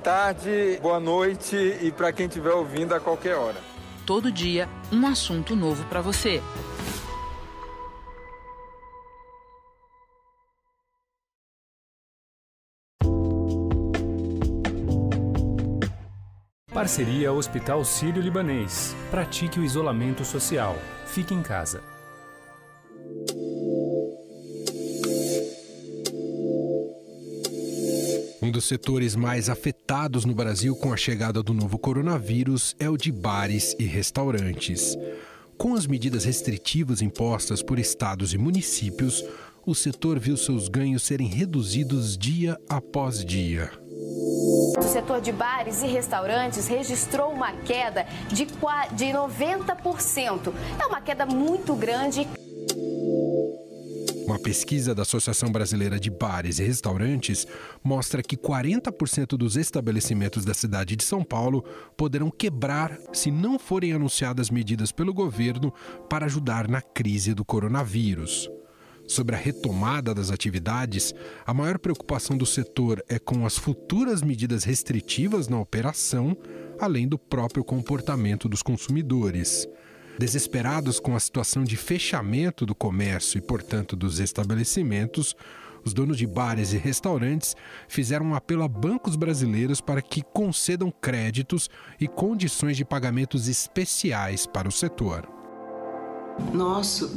tarde, boa noite e para quem estiver ouvindo a qualquer hora. Todo dia, um assunto novo para você. Parceria Hospital Sírio-Libanês. Pratique o isolamento social. Fique em casa. Um dos setores mais afetados no Brasil com a chegada do novo coronavírus é o de bares e restaurantes. Com as medidas restritivas impostas por estados e municípios, o setor viu seus ganhos serem reduzidos dia após dia. O setor de bares e restaurantes registrou uma queda de 90%. É uma queda muito grande. Uma pesquisa da Associação Brasileira de Bares e Restaurantes mostra que 40% dos estabelecimentos da cidade de São Paulo poderão quebrar se não forem anunciadas medidas pelo governo para ajudar na crise do coronavírus. Sobre a retomada das atividades, a maior preocupação do setor é com as futuras medidas restritivas na operação, além do próprio comportamento dos consumidores. Desesperados com a situação de fechamento do comércio e, portanto, dos estabelecimentos, os donos de bares e restaurantes fizeram um apelo a bancos brasileiros para que concedam créditos e condições de pagamentos especiais para o setor. Nosso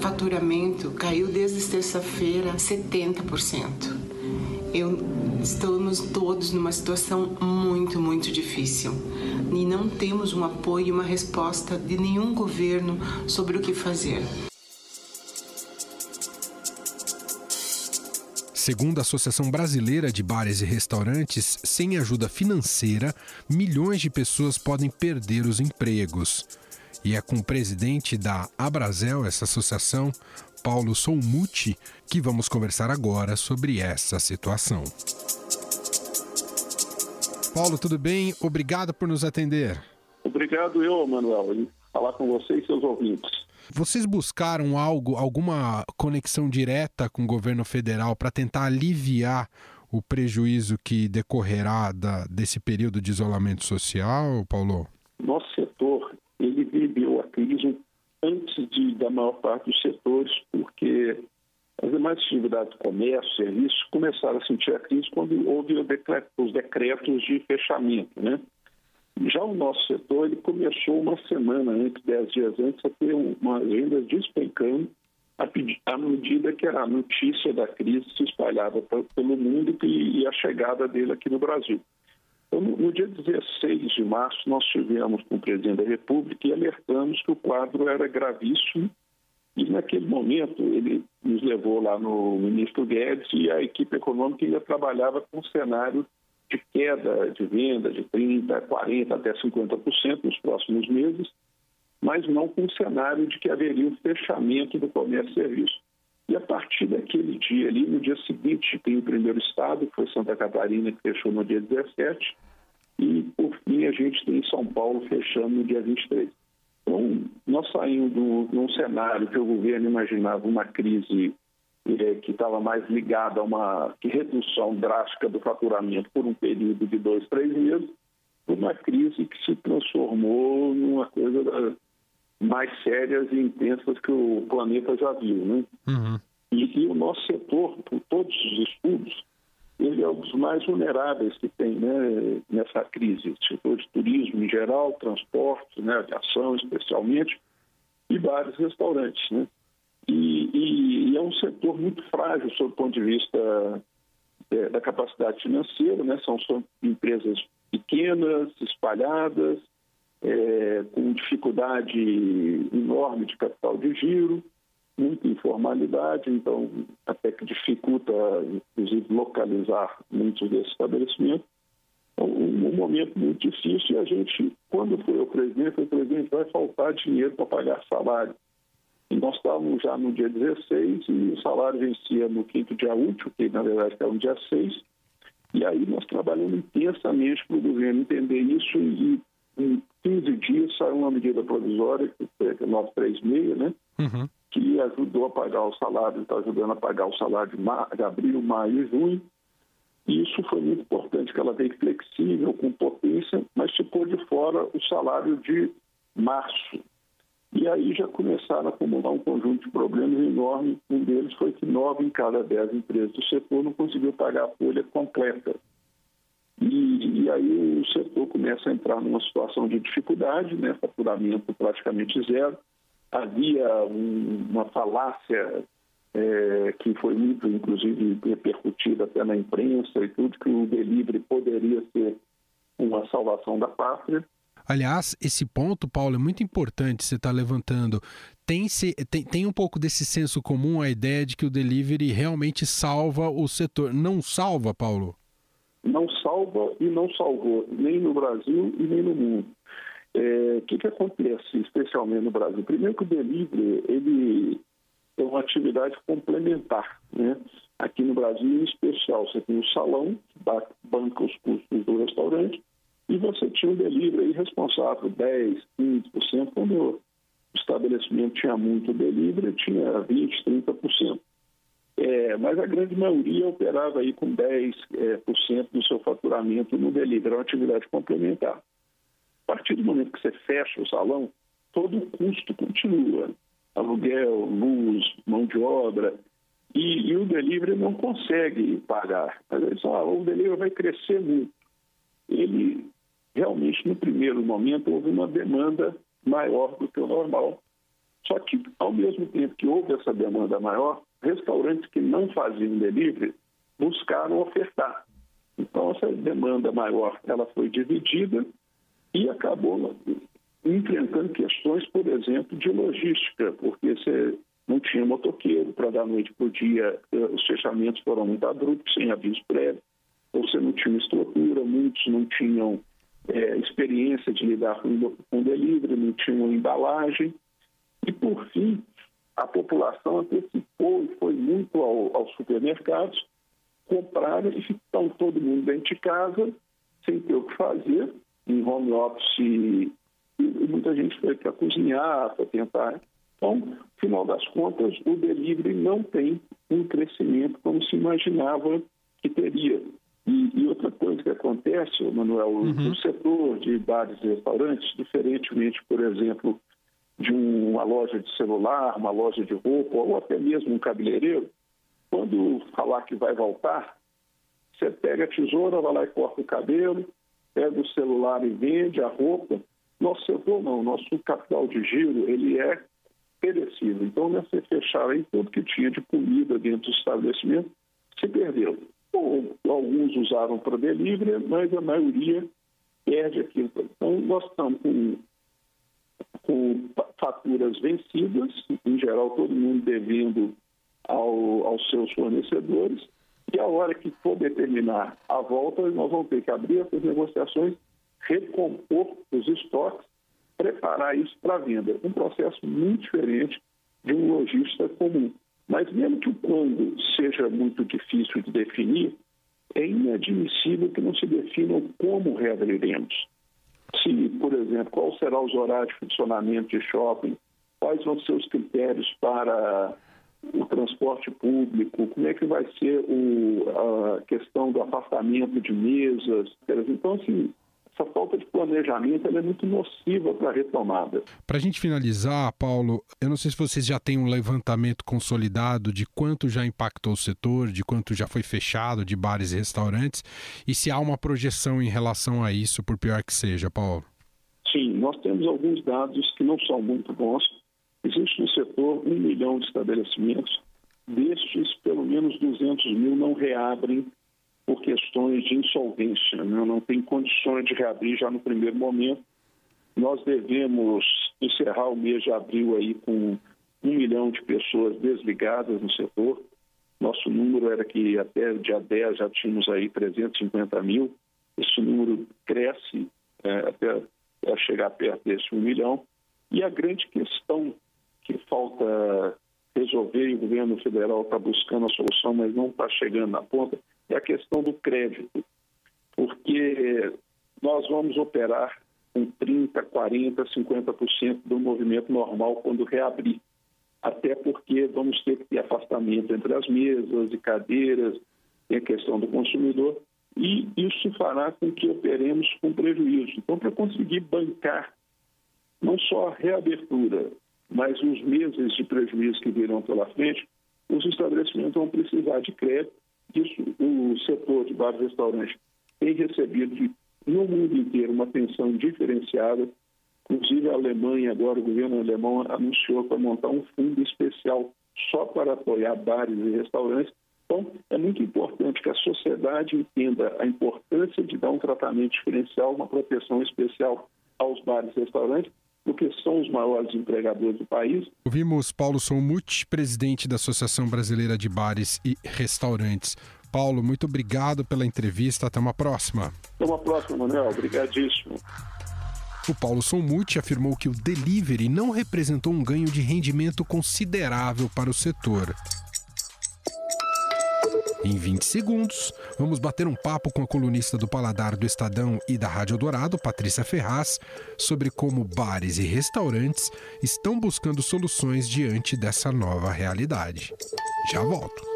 faturamento caiu desde terça-feira 70%. Eu, estamos todos numa situação muito, muito difícil e não temos um apoio e uma resposta de nenhum governo sobre o que fazer. Segundo a Associação Brasileira de Bares e Restaurantes, sem ajuda financeira, milhões de pessoas podem perder os empregos. E é com o presidente da Abrazel, essa associação, Paulo Soumuti, que vamos conversar agora sobre essa situação. Paulo, tudo bem? Obrigado por nos atender. Obrigado eu, Manuel, em falar com você e seus ouvintes. Vocês buscaram algo, alguma conexão direta com o governo federal para tentar aliviar o prejuízo que decorrerá da, desse período de isolamento social, Paulo? Nosso setor ele viveu a crise antes de, da maior parte dos setores, porque as demais atividades, comércio, serviços, começaram a sentir a crise quando houve os decretos de fechamento, né? Já o nosso setor, ele começou uma semana antes, dez dias antes, a ter uma agenda despencando à medida que a notícia da crise se espalhava pelo mundo e a chegada dele aqui no Brasil. Então, no dia 16 de março, nós tivemos com o presidente da República e alertamos que o quadro era gravíssimo e naquele momento ele nos levou lá no ministro Guedes e a equipe econômica ainda trabalhava com um cenário de queda de venda de 30%, 40%, até 50% nos próximos meses, mas não com um cenário de que haveria um fechamento do comércio e serviço. E a partir daquele dia ali, no dia seguinte, tem o primeiro estado, que foi Santa Catarina, que fechou no dia 17, e por fim a gente tem São Paulo fechando no dia 23. Então, nós saímos de um cenário que o governo imaginava uma crise é, que estava mais ligada a uma redução drástica do faturamento por um período de dois, três meses, uma crise que se transformou numa coisa mais sérias e intensas que o planeta já viu. Né? Uhum. E, e, o nosso setor, por todos os estudos, ele é um dos mais vulneráveis que tem né, nessa crise. O setor de turismo em geral, transporte, né, aviação especialmente, e vários restaurantes. Né? E, e, e, é um setor muito frágil sob o ponto de vista é, da capacidade financeira, né? são, são empresas pequenas, espalhadas, é, com dificuldade enorme de capital de giro, muita informalidade, então até que dificulta, inclusive, localizar muitos desses estabelecimentos. Então, um, um momento muito difícil e a gente, quando foi o presidente, o presidente vai faltar dinheiro para pagar salário. E nós estávamos já no dia 16 e o salário vencia no quinto dia útil, que na verdade era no dia 6. E aí nós trabalhamos intensamente para o governo entender isso e em 15 dias saiu uma medida provisória, que é 936, né? Uhum que ajudou a pagar o salário, está ajudando a pagar o salário de, de abril, maio e junho. E isso foi muito importante, que ela veio flexível para o salário de março. E aí já começaram a acumular um conjunto de problemas enormes. Um deles foi que nove em cada dez empresas do setor não conseguiu pagar a folha completa. E, e, aí o setor começa a entrar numa situação de dificuldade, né? faturamento praticamente zero. Havia um, uma falácia é, que foi muito, inclusive, repercutida até na imprensa e tudo, que o delivery poderia ser uma salvação da pátria. Aliás, esse ponto, Paulo, é muito importante você estar tá levantando. Tem, se, tem, tem um pouco desse senso comum a ideia de que o delivery realmente salva o setor. Não salva, Paulo? Não salva e não salvou, nem no Brasil e nem no mundo. O é, que, que acontece, especialmente no Brasil? Primeiro que o delivery, ele é uma atividade complementar. Né? Aqui no Brasil, em especial, você tem o salão, que banca os custos do restaurante, e você tinha um delivery responsável 10%, 15%, quando o estabelecimento tinha muito delivery, tinha 20%, 30%. É, mas a grande maioria operava aí com 10% é, por cento do seu faturamento no delivery, é uma atividade complementar. A partir do momento que você fecha o salão, todo o custo continua. Aluguel, luz, mão de obra, e, e o delivery não consegue pagar. Mas aí só, o delivery vai crescer muito. Ele realmente, no primeiro momento, houve uma demanda maior do que o normal. Só que, ao mesmo tempo que houve essa demanda maior, restaurantes que não faziam delivery buscaram ofertar. Então, essa demanda maior ela foi dividida e acabou enfrentando questões, por exemplo, de logística, porque você não tinha motoqueiro para da noite para o dia, eh, os fechamentos foram muito abruptos, sem aviso prévio, ou você não tinha estrutura, muitos não tinham é, experiência de lidar com, com delivery, não tinham embalagem. E, por fim, a população antecipou e foi muito ao, aos supermercados, compraram e estão todo mundo dentro de casa, sem ter o que fazer, em home office, e, e muita gente foi para cozinhar, para tentar. Então, no final das contas, o delivery não tem um crescimento como se imaginava que teria. E, e, outra coisa que acontece, Manuel, uhum. o setor de bares e restaurantes, diferentemente, por exemplo, de uma loja de celular, uma loja de roupa ou até mesmo um cabeleireiro, quando falar que vai voltar, você pega a tesoura, vai lá e corta o cabelo, pega o celular e vende a roupa. Nosso setor não, nosso capital de giro, ele é perecível. Então, nessa fechar aí, tudo que tinha de comida dentro do estabelecimento se perdeu alguns usaram para delivery, mas a maioria perde aquilo. Então, nós estamos com, com faturas vencidas, em geral, todo mundo devendo ao, aos seus fornecedores, e a hora que for determinar a volta, nós vamos ter que abrir essas negociações, recompor os estoques, preparar isso para venda. Um processo muito diferente de um lojista comum. Mas mesmo que o quando seja muito difícil de definir, é inadmissível que não se definam como reabriremos. Se, por exemplo, qual será os horários de funcionamento de shopping, quais vão ser os critérios para o transporte público, como é que vai ser o, a questão do afastamento de mesas. Então, assim, essa falta de planejamento é muito nociva para a retomada. Para a gente finalizar, Paulo, eu não sei se vocês já têm um levantamento consolidado de quanto já impactou o setor, de quanto já foi fechado de bares e restaurantes, e se há uma projeção em relação a isso, por pior que seja, Paulo. Sim, nós temos alguns dados que não são muito bons. Existe no setor um milhão de estabelecimentos, destes, pelo menos 200 mil não reabrem por questões de insolvência, né? não tem condições de reabrir já no primeiro momento. Nós devemos encerrar o mês de abril aí com um milhão de pessoas desligadas no setor. Nosso número era que até dia 10 já tínhamos aí 350 mil. Esse número cresce é, até chegar perto desse um milhão. E a grande questão que falta resolver, e o governo federal está buscando a solução, mas não está chegando na ponta, é a questão do crédito, porque nós vamos operar com 30%, 40%, 50% do movimento normal quando reabrir. Até porque vamos ter que ter afastamento entre as mesas e cadeiras, tem a questão do consumidor. e isso fará com que operemos com prejuízo. Então, para conseguir bancar não só a reabertura, mas os meses de prejuízo que virão pela frente, os estabelecimentos vão precisar de crédito. Isso, o setor de bares e restaurantes tem recebido no mundo inteiro uma atenção diferenciada. Inclusive, a Alemanha, agora o governo alemão anunciou para montar um fundo especial só para apoiar bares e restaurantes. Então, é muito importante que a sociedade entenda a importância de dar um tratamento diferencial, uma proteção especial aos bares e restaurantes, porque são os maiores empregadores do país. Ouvimos Paulo Somuth, presidente da Associação Brasileira de Bares e Restaurantes. Paulo, muito obrigado pela entrevista. Até uma próxima. Até uma próxima, Manuel. Obrigadíssimo. O Paulo Somuth afirmou que o delivery não representou um ganho de rendimento considerável para o setor. Em 20 segundos, vamos bater um papo com a colunista do Paladar do Estadão e da Rádio Dourado, Patrícia Ferraz, sobre como bares e restaurantes estão buscando soluções diante dessa nova realidade. Já volto.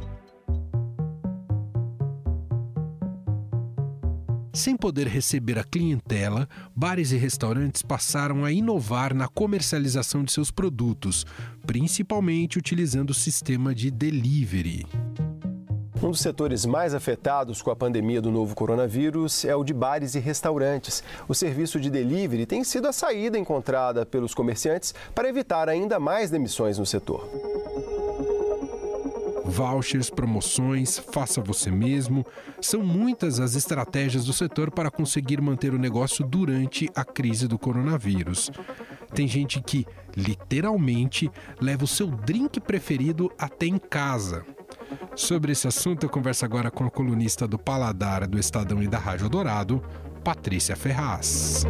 Sem poder receber a clientela, bares e restaurantes passaram a inovar na comercialização de seus produtos, principalmente utilizando o sistema de delivery. Um dos setores mais afetados com a pandemia do novo coronavírus é o de bares e restaurantes. O serviço de delivery tem sido a saída encontrada pelos comerciantes para evitar ainda mais demissões no setor vouchers, promoções, faça você mesmo. São muitas as estratégias do setor para conseguir manter o negócio durante a crise do coronavírus. Tem gente que, literalmente, leva o seu drink preferido até em casa. Sobre esse assunto, eu converso agora com a colunista do Paladar do Estadão e da Rádio Dourado, Patrícia Ferraz.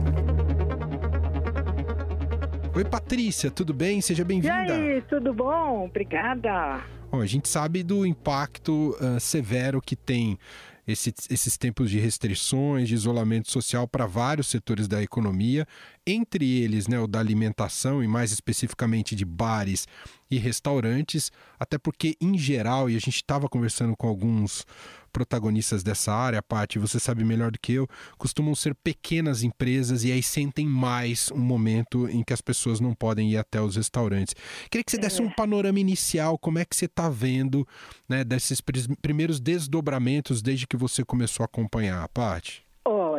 Oi, Patrícia, tudo bem? Seja bem-vinda. E aí, tudo bom? Obrigada. Bom, a gente sabe do impacto uh, severo que tem esse, esses tempos de restrições, de isolamento social para vários setores da economia, entre eles né, o da alimentação e mais especificamente de bares e restaurantes, até porque, em geral, e a gente estava conversando com alguns protagonistas dessa área, Paty, você sabe melhor do que eu, costumam ser pequenas empresas e aí sentem mais um momento em que as pessoas não podem ir até os restaurantes. Queria que você desse um é. panorama inicial, como é que você está vendo né, desses primeiros desdobramentos desde que você começou a acompanhar, Paty?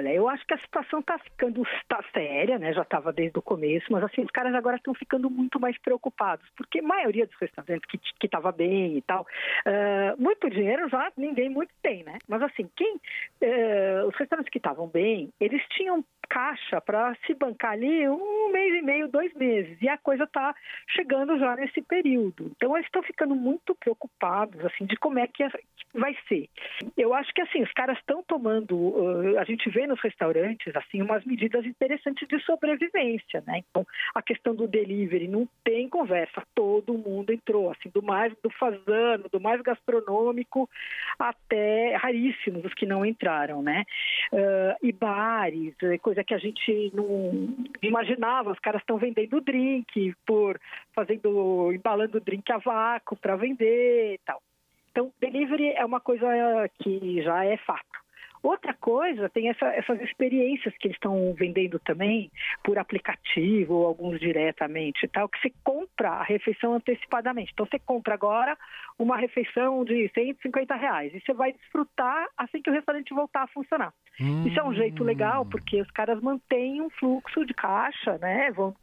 Olha, eu acho que a situação está ficando tá séria, né? Já estava desde o começo, mas assim, os caras agora estão ficando muito mais preocupados, porque a maioria dos restaurantes que estava bem e tal, uh, muito dinheiro já ninguém muito tem, né? Mas assim, quem uh, os restaurantes que estavam bem, eles tinham caixa para se bancar ali um mês e meio, dois meses. E a coisa está chegando já nesse período. Então, eles estão ficando muito preocupados, assim, de como é que vai ser. Eu acho que, assim, os caras estão tomando, uh, a gente vê nos restaurantes, assim, umas medidas interessantes de sobrevivência, né? Então, a questão do delivery não tem conversa. Todo mundo entrou, assim, do mais do fazano, do mais gastronômico até raríssimos os que não entraram, né? Uh, e bares, coisa coisa que a gente não imaginava. Os caras estão vendendo drink, por fazendo, embalando drink a vácuo para vender e tal. Então, delivery é uma coisa que já é fato. Outra coisa, tem essa, essas experiências que eles estão vendendo também por aplicativo ou alguns diretamente tal, que você compra a refeição antecipadamente. Então você compra agora uma refeição de 150 reais e você vai desfrutar assim que o restaurante voltar a funcionar. Hum. Isso é um jeito legal porque os caras mantêm um fluxo de caixa, né? Vão...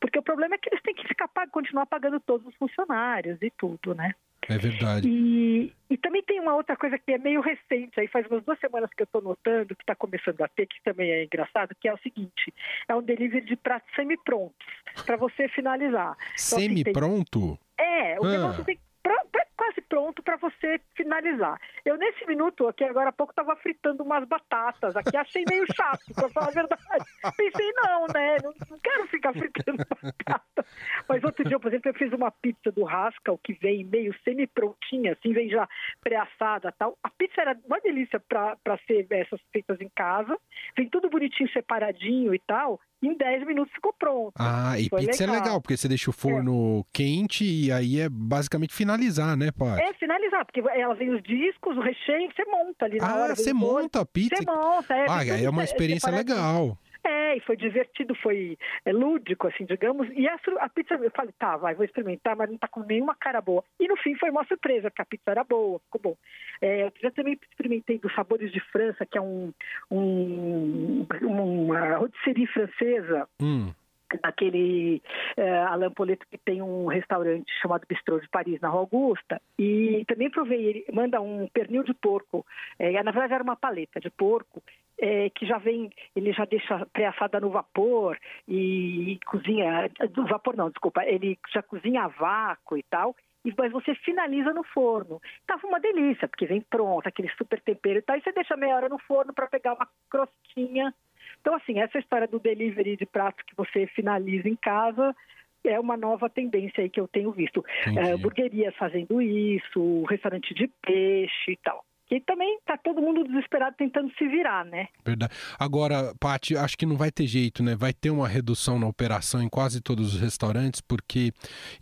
Porque o problema é que eles têm que ficar continuar pagando todos os funcionários e tudo, né? É verdade. E, e também tem uma outra coisa que é meio recente, aí faz umas duas semanas que eu estou notando, que está começando a ter, que também é engraçado, que é o seguinte: é um delivery de pratos semi-prontos, para você finalizar. Então, Semi-pronto? Assim, tem... É, o ah. negócio tem quase pronto para você finalizar. Eu, nesse minuto aqui, agora há pouco, estava fritando umas batatas aqui, achei meio chato, para falar a verdade. Pensei, não, né? Não, não quero ficar fritando batata. Mas outro dia, por exemplo, eu fiz uma pizza do Rascal que vem meio semi-prontinha, assim, vem já pré-assada tal. A pizza era uma delícia para ser essas feitas em casa. Vem tudo bonitinho, separadinho e tal em 10 minutos ficou pronto. Ah, e Foi pizza legal. é legal, porque você deixa o forno quente e aí é basicamente finalizar, né, pai? É, finalizar, porque ela vem os discos, o recheio, você monta ali na Ah, hora. vem você monta a pizza? Você monta, é. Ah, é uma experiência separadinho. legal. É, e foi divertido, foi é, lúdico, assim, digamos. E a, a pizza, eu falei, tá, vai, vou experimentar, mas não tá com nenhuma cara boa. E no fim foi uma surpresa, porque a pizza era boa, ficou bom. É, eu já também experimentei dos Sabores de França, que é um, um, uma rotisserie francesa, Hum. Daquele é, Alain Poleto que tem um restaurante chamado Bistrô de Paris na Rua Augusta e também provei ele manda um pernil de porco é, na verdade era uma paleta de porco é, que já vem ele já deixa pré-assada no vapor e, cozinha do vapor não desculpa ele já cozinha a vácuo e tal mas você finaliza no forno. Tava uma delícia, porque vem pronto, aquele super tempero e tal, e você deixa meia hora no forno para pegar uma crostinha então, assim, essa história do delivery de prato que você finaliza em casa é uma nova tendência aí que eu tenho visto. É, burguerias fazendo isso, restaurante de peixe e tal. Que também está todo mundo desesperado tentando se virar, né? Verdade. Agora, Paty, acho que não vai ter jeito, né? Vai ter uma redução na operação em quase todos os restaurantes, porque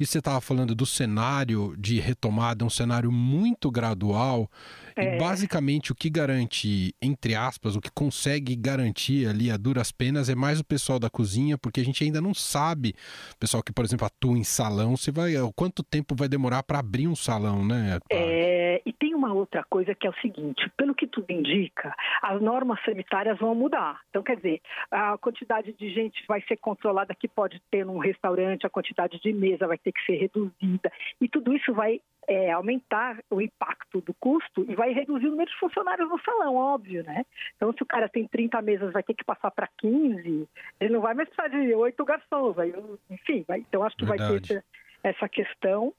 isso você estava falando do cenário de retomada, um cenário muito gradual. É. E basicamente o que garante, entre aspas, o que consegue garantir ali a duras penas é mais o pessoal da cozinha, porque a gente ainda não sabe, pessoal que, por exemplo, atua em salão, se vai, quanto tempo vai demorar para abrir um salão, né? Paty? É, e tem uma outra coisa que é o seguinte: pelo que tudo indica, as normas sanitárias vão mudar. Então, quer dizer, a quantidade de gente vai ser controlada que pode ter num restaurante, a quantidade de mesa vai ter que ser reduzida, e tudo isso vai é, aumentar o impacto do custo e vai reduzir o número de funcionários no salão, óbvio, né? Então, se o cara tem 30 mesas, vai ter que passar para 15, ele não vai mais precisar de oito garçons, vai, enfim, vai, então acho que vai Verdade. ter essa questão.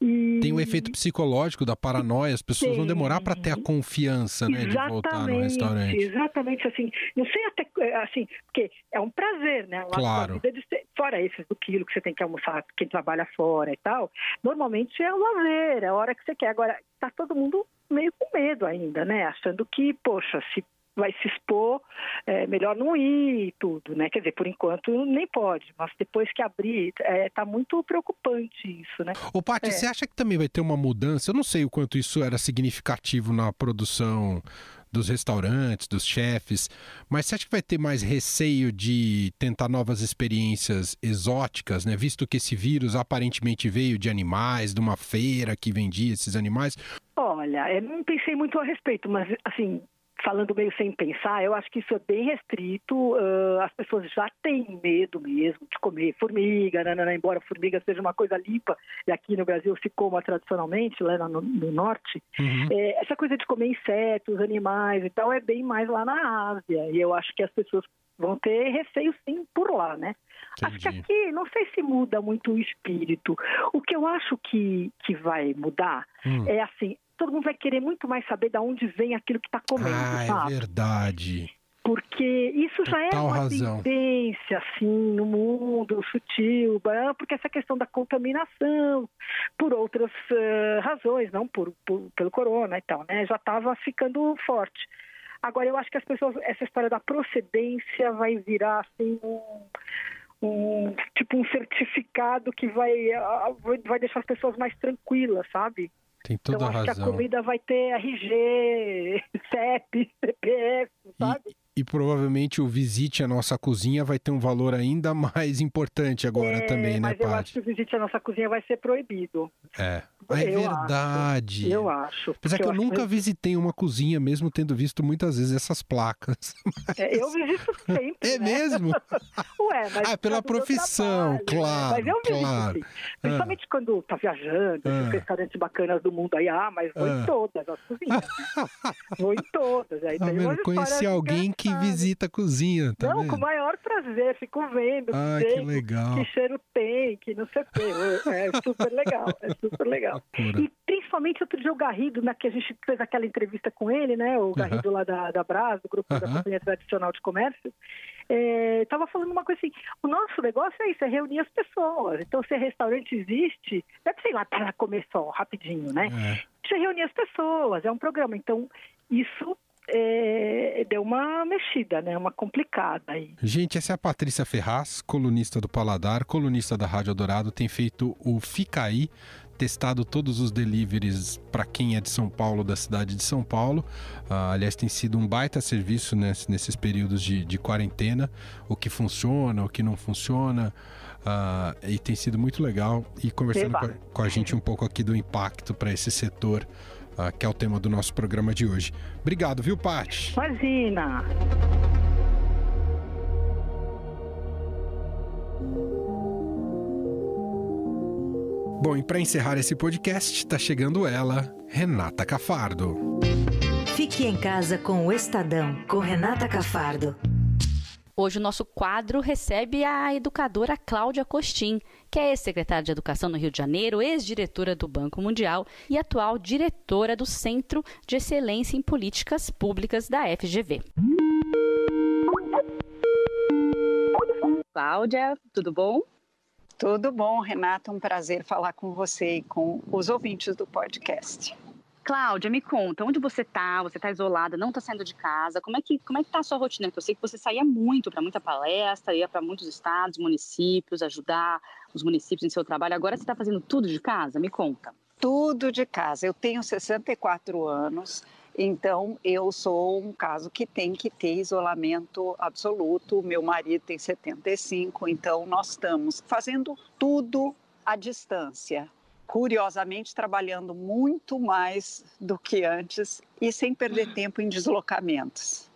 E... Tem o efeito psicológico da paranoia, as pessoas vão demorar para ter a confiança, né, de voltar no restaurante. Exatamente, assim, não sei até, é, assim, porque é um prazer, né? lá Claro. de ser- fora esses do quilo que você tem que almoçar, quem trabalha fora e tal, normalmente é o lazer, é a hora que você quer. Agora, tá todo mundo meio com medo ainda, né? Achando que, poxa, se vai se expor, é melhor não ir e tudo, né? Quer dizer, por enquanto nem pode, mas depois que abrir, é, tá muito preocupante isso, né? Ô, Paty, É. você acha que também vai ter uma mudança? Eu não sei o quanto isso era significativo na produção dos restaurantes, dos chefes, mas você acha que vai ter mais receio de tentar novas experiências exóticas, né? Visto que esse vírus aparentemente veio de animais, de uma feira que vendia esses animais. Olha, eu não pensei muito a respeito, mas assim, falando meio sem pensar, eu acho que isso é bem restrito. ah, as pessoas já têm medo mesmo de comer formiga, nanana, embora a formiga seja uma coisa limpa, e aqui no Brasil se coma tradicionalmente, lá no, no norte. Uhum. É, essa coisa de comer insetos, animais e tal, é bem mais lá na Ásia. E eu acho que as pessoas vão ter receio sim por lá, né? Acho que Entendi. aqui não sei se muda muito o espírito. O que eu acho que, que vai mudar Hum. é assim, todo mundo vai querer muito mais saber de onde vem aquilo que está comendo, Ah, é sabe? verdade. Porque isso já é Total uma razão. tendência, assim, no mundo sutil, porque essa questão da contaminação, por outras eh, razões, não por, por- pelo corona e tal, né? Já estava ficando forte. Agora, eu acho que as pessoas, essa história da procedência vai virar, assim, um, um- tipo um certificado que vai- vai deixar as pessoas mais tranquilas, sabe? Tem toda então, a acho que a razão. comida vai ter RG, CEP, CPF, sabe? E provavelmente o visite à nossa cozinha vai ter um valor ainda mais importante agora É, também, né, mas eu acho Paty? que o visite à nossa cozinha vai ser proibido. É. Ah, é Eu verdade. Acho, eu acho. Apesar que eu acho nunca visitei uma cozinha, mesmo tendo visto muitas vezes essas placas. É, eu visito sempre. É né? mesmo? Ué, mas Ah, pela do meu profissão, trabalho, né? claro, Mas eu visito, claro. sim. Principalmente quando tá viajando, Ah. restaurantes bacanas do mundo aí, ah, mas vou Ah. em todas as cozinhas. né? vou em todas. Aí vendo? umas Conheci alguém que... que visita a cozinha, tá Não, vendo? com o maior prazer, fico vendo. Ai, que legal. Que cheiro tem, que não sei o quê. É super legal, é super legal. E principalmente outro dia o Garrido, na que a gente fez aquela entrevista com ele, né? O Garrido lá da, da Brás, do grupo da. Companhia Tradicional de Comércio, estava falando uma coisa assim, o nosso negócio é isso, é reunir as pessoas. Então, se restaurante existe, não é pra, sei lá, para comer só, rapidinho, né? É. Precisa reunir as pessoas, é um programa. Então, isso é, deu uma mexida, né? Uma complicada aí. Gente, essa é a Patrícia Ferraz, colunista do Paladar, colunista da Rádio Dourado, tem feito o Fica Aí, testado todos os deliveries para quem é de São Paulo, da cidade de São Paulo. Ah, aliás, tem sido um baita serviço nesse- nesses períodos de, de quarentena, o que funciona, o que não funciona. Ah, e tem sido muito legal. E conversando com a, com a gente um pouco aqui do impacto para esse setor, ah, que é o tema do nosso programa de hoje. Obrigado, viu, Paty? Imagina! Bom, e para encerrar esse podcast, está chegando ela, Renata Cafardo. Fique em casa com o Estadão, com Renata Cafardo. Hoje o nosso quadro recebe a educadora Cláudia Costin, que é ex-secretária de Educação no Rio de Janeiro, ex-diretora do Banco Mundial e atual diretora do Centro de Excelência em Políticas Públicas da FGV. Cláudia, tudo bom? Tudo bom, Renata. Um prazer falar com você e com os ouvintes do podcast. Cláudia, me conta, onde você está? Você está isolada, não está saindo de casa? Como é que como é que está a sua rotina? Porque eu sei que você saía muito para muita palestra, ia para muitos estados, municípios, ajudar os municípios em seu trabalho. Agora você está fazendo tudo de casa? Me conta. Tudo de casa. Eu tenho 64 anos, então eu sou um caso que tem que ter isolamento absoluto. Meu marido tem 75, então nós estamos fazendo tudo à distância. Curiosamente, trabalhando muito mais do que antes e sem perder tempo em deslocamentos.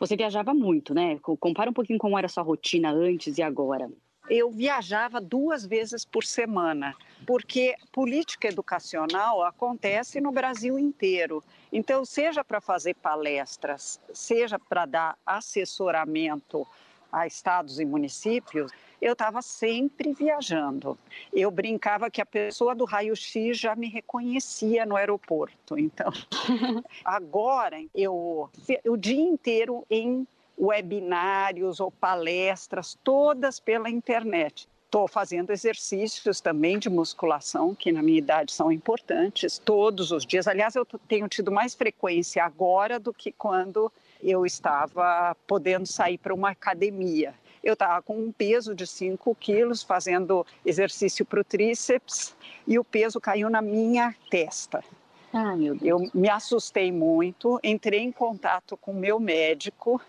Você viajava muito, né? Co- Compara um pouquinho como era a sua rotina antes e agora. Eu viajava duas vezes por semana, porque política educacional acontece no Brasil inteiro. Então, seja para fazer palestras, seja para dar assessoramento a estados e municípios, eu estava sempre viajando. Eu brincava que a pessoa do raio-x já me reconhecia no aeroporto. Então, agora eu o dia inteiro em webinários ou palestras, todas pela internet. Estou fazendo exercícios também de musculação, que na minha idade são importantes, todos os dias. Aliás, eu tenho tido mais frequência agora do que quando eu estava podendo sair para uma academia. Eu estava com um peso de 5 quilos, fazendo exercício para o tríceps, e o peso caiu na minha testa. Ai, meu Deus. Eu me assustei muito, entrei em contato com o meu médico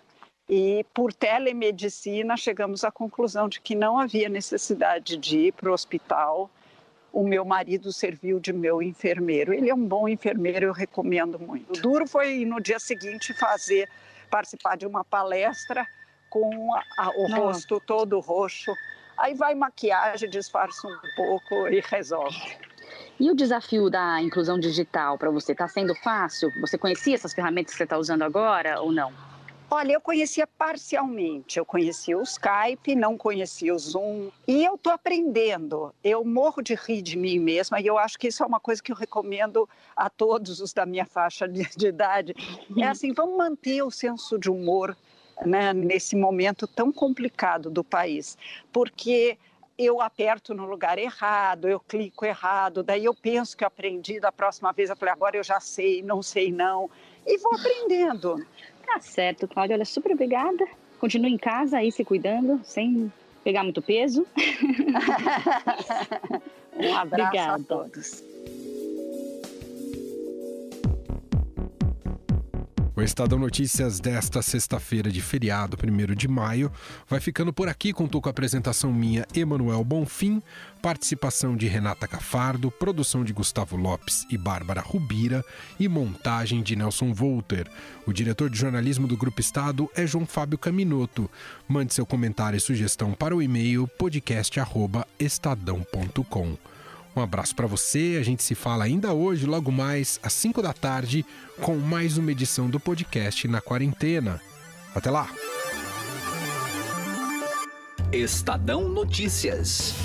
e, por telemedicina, chegamos à conclusão de que não havia necessidade de ir para o hospital. O meu marido serviu de meu enfermeiro. Ele é um bom enfermeiro, eu recomendo muito. O duro foi no dia seguinte fazer, participar de uma palestra com a- a- o Nossa. rosto todo roxo. Aí vai maquiagem, disfarça um pouco e resolve. E o desafio da inclusão digital para você está sendo fácil? Você conhecia essas ferramentas que você está usando agora ou não? Olha, eu conhecia parcialmente. Eu conhecia o Skype, não conhecia o Zoom. E eu estou aprendendo. Eu morro de rir de mim mesma e eu acho que isso é uma coisa que eu recomendo a todos os da minha faixa de idade. É assim, vamos manter o senso de humor né, nesse momento tão complicado do país. Porque eu aperto no lugar errado, eu clico errado, daí eu penso que eu aprendi, da próxima vez eu falei, agora eu já sei, não sei não. E vou aprendendo. Tá certo, Cláudia. Olha, super obrigada. Continue em casa aí se cuidando, sem pegar muito peso. Um abraço Obrigada. a todos. O Estadão Notícias desta sexta-feira de feriado, 1 de maio, vai ficando por aqui. Contou com a apresentação minha, Emanuel Bonfim, participação de Renata Cafardo, produção de Gustavo Lopes e Bárbara Rubira e montagem de Nelson Volter. O diretor de jornalismo do Grupo Estado é João Fábio Caminoto. Mande seu comentário e sugestão para o e-mail podcast@estadão.com. Um abraço para você. A gente se fala ainda hoje, logo mais às 5 da tarde, com mais uma edição do podcast na quarentena. Até lá! Estadão Notícias.